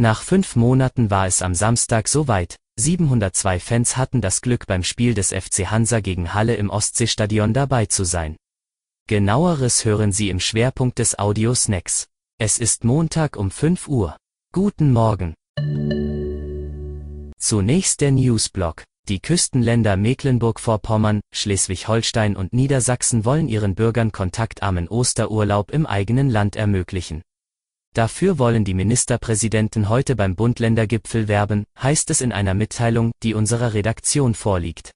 Nach fünf Monaten war es am Samstag soweit. 702 Fans hatten das Glück beim Spiel des FC Hansa gegen Halle im Ostseestadion dabei zu sein. Genaueres hören Sie im Schwerpunkt des Audio-Snacks. Es ist Montag um 5 Uhr. Guten Morgen. Zunächst der Newsblock. Die Küstenländer Mecklenburg-Vorpommern, Schleswig-Holstein und Niedersachsen wollen ihren Bürgern kontaktarmen Osterurlaub im eigenen Land ermöglichen. Dafür wollen die Ministerpräsidenten heute beim Bund-Länder-Gipfel werben, heißt es in einer Mitteilung, die unserer Redaktion vorliegt.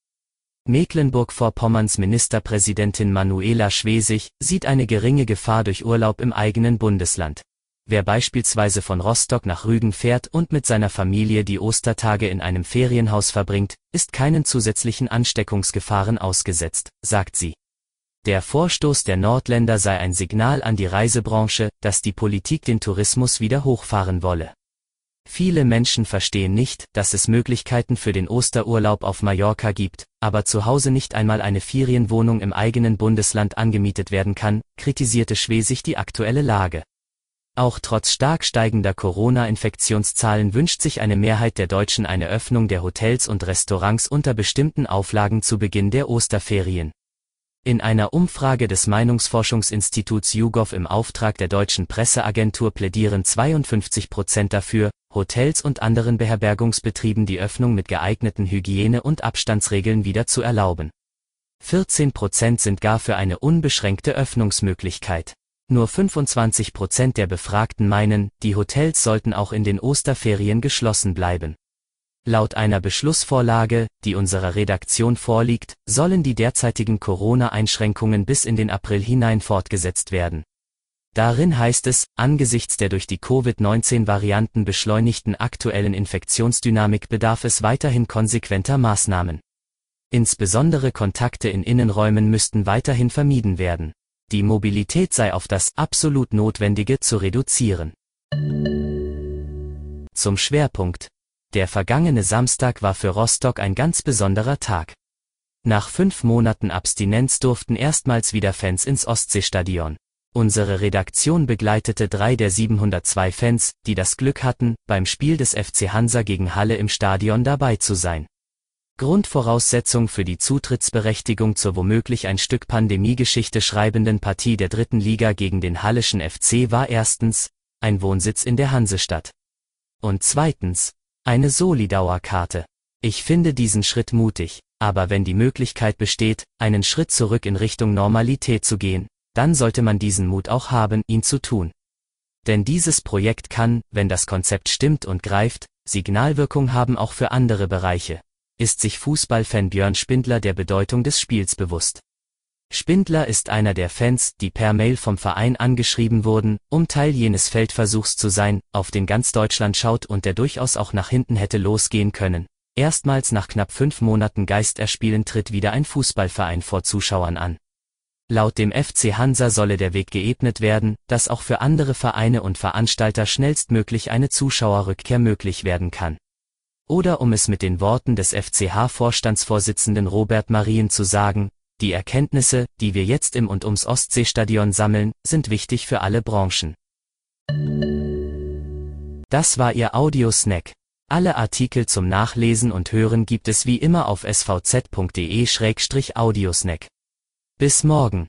Mecklenburg-Vorpommerns Ministerpräsidentin Manuela Schwesig sieht eine geringe Gefahr durch Urlaub im eigenen Bundesland. Wer beispielsweise von Rostock nach Rügen fährt und mit seiner Familie die Ostertage in einem Ferienhaus verbringt, ist keinen zusätzlichen Ansteckungsgefahren ausgesetzt, sagt sie. Der Vorstoß der Nordländer sei ein Signal an die Reisebranche, dass die Politik den Tourismus wieder hochfahren wolle. Viele Menschen verstehen nicht, dass es Möglichkeiten für den Osterurlaub auf Mallorca gibt, aber zu Hause nicht einmal eine Ferienwohnung im eigenen Bundesland angemietet werden kann, kritisierte Schwesig die aktuelle Lage. Auch trotz stark steigender Corona-Infektionszahlen wünscht sich eine Mehrheit der Deutschen eine Öffnung der Hotels und Restaurants unter bestimmten Auflagen zu Beginn der Osterferien. In einer Umfrage des Meinungsforschungsinstituts YouGov im Auftrag der deutschen Presseagentur plädieren 52 Prozent dafür, Hotels und anderen Beherbergungsbetrieben die Öffnung mit geeigneten Hygiene- und Abstandsregeln wieder zu erlauben. 14 Prozent sind gar für eine unbeschränkte Öffnungsmöglichkeit. Nur 25 Prozent der Befragten meinen, die Hotels sollten auch in den Osterferien geschlossen bleiben. Laut einer Beschlussvorlage, die unserer Redaktion vorliegt, sollen die derzeitigen Corona-Einschränkungen bis in den April hinein fortgesetzt werden. Darin heißt es, angesichts der durch die Covid-19-Varianten beschleunigten aktuellen Infektionsdynamik bedarf es weiterhin konsequenter Maßnahmen. Insbesondere Kontakte in Innenräumen müssten weiterhin vermieden werden. Die Mobilität sei auf das absolut Notwendige zu reduzieren. Zum Schwerpunkt, der vergangene Samstag war für Rostock ein ganz besonderer Tag. Nach fünf Monaten Abstinenz durften erstmals wieder Fans ins Ostseestadion. Unsere Redaktion begleitete drei der 702 Fans, die das Glück hatten, beim Spiel des FC Hansa gegen Halle im Stadion dabei zu sein. Grundvoraussetzung für die Zutrittsberechtigung zur womöglich ein Stück Pandemiegeschichte schreibenden Partie der dritten Liga gegen den Hallischen FC war erstens, ein Wohnsitz in der Hansestadt. Und zweitens, eine Solidauerkarte. Ich finde diesen Schritt mutig, aber wenn die Möglichkeit besteht, einen Schritt zurück in Richtung Normalität zu gehen, dann sollte man diesen Mut auch haben, ihn zu tun. Denn dieses Projekt kann, wenn das Konzept stimmt und greift, Signalwirkung haben auch für andere Bereiche. Ist sich Fußballfan Björn Spindler der Bedeutung des Spiels bewusst. Spindler ist einer der Fans, die per Mail vom Verein angeschrieben wurden, um Teil jenes Feldversuchs zu sein, auf den ganz Deutschland schaut und der durchaus auch nach hinten hätte losgehen können. Erstmals nach knapp fünf Monaten Geisterspielen tritt wieder ein Fußballverein vor Zuschauern an. Laut dem FC Hansa solle der Weg geebnet werden, dass auch für andere Vereine und Veranstalter schnellstmöglich eine Zuschauerrückkehr möglich werden kann. Oder um es mit den Worten des FCH-Vorstandsvorsitzenden Robert Marien zu sagen, die Erkenntnisse, die wir jetzt im und ums Ostseestadion sammeln, sind wichtig für alle Branchen. Das war Ihr Audiosnack. Alle Artikel zum Nachlesen und Hören gibt es wie immer auf svz.de-audiosnack. Bis morgen.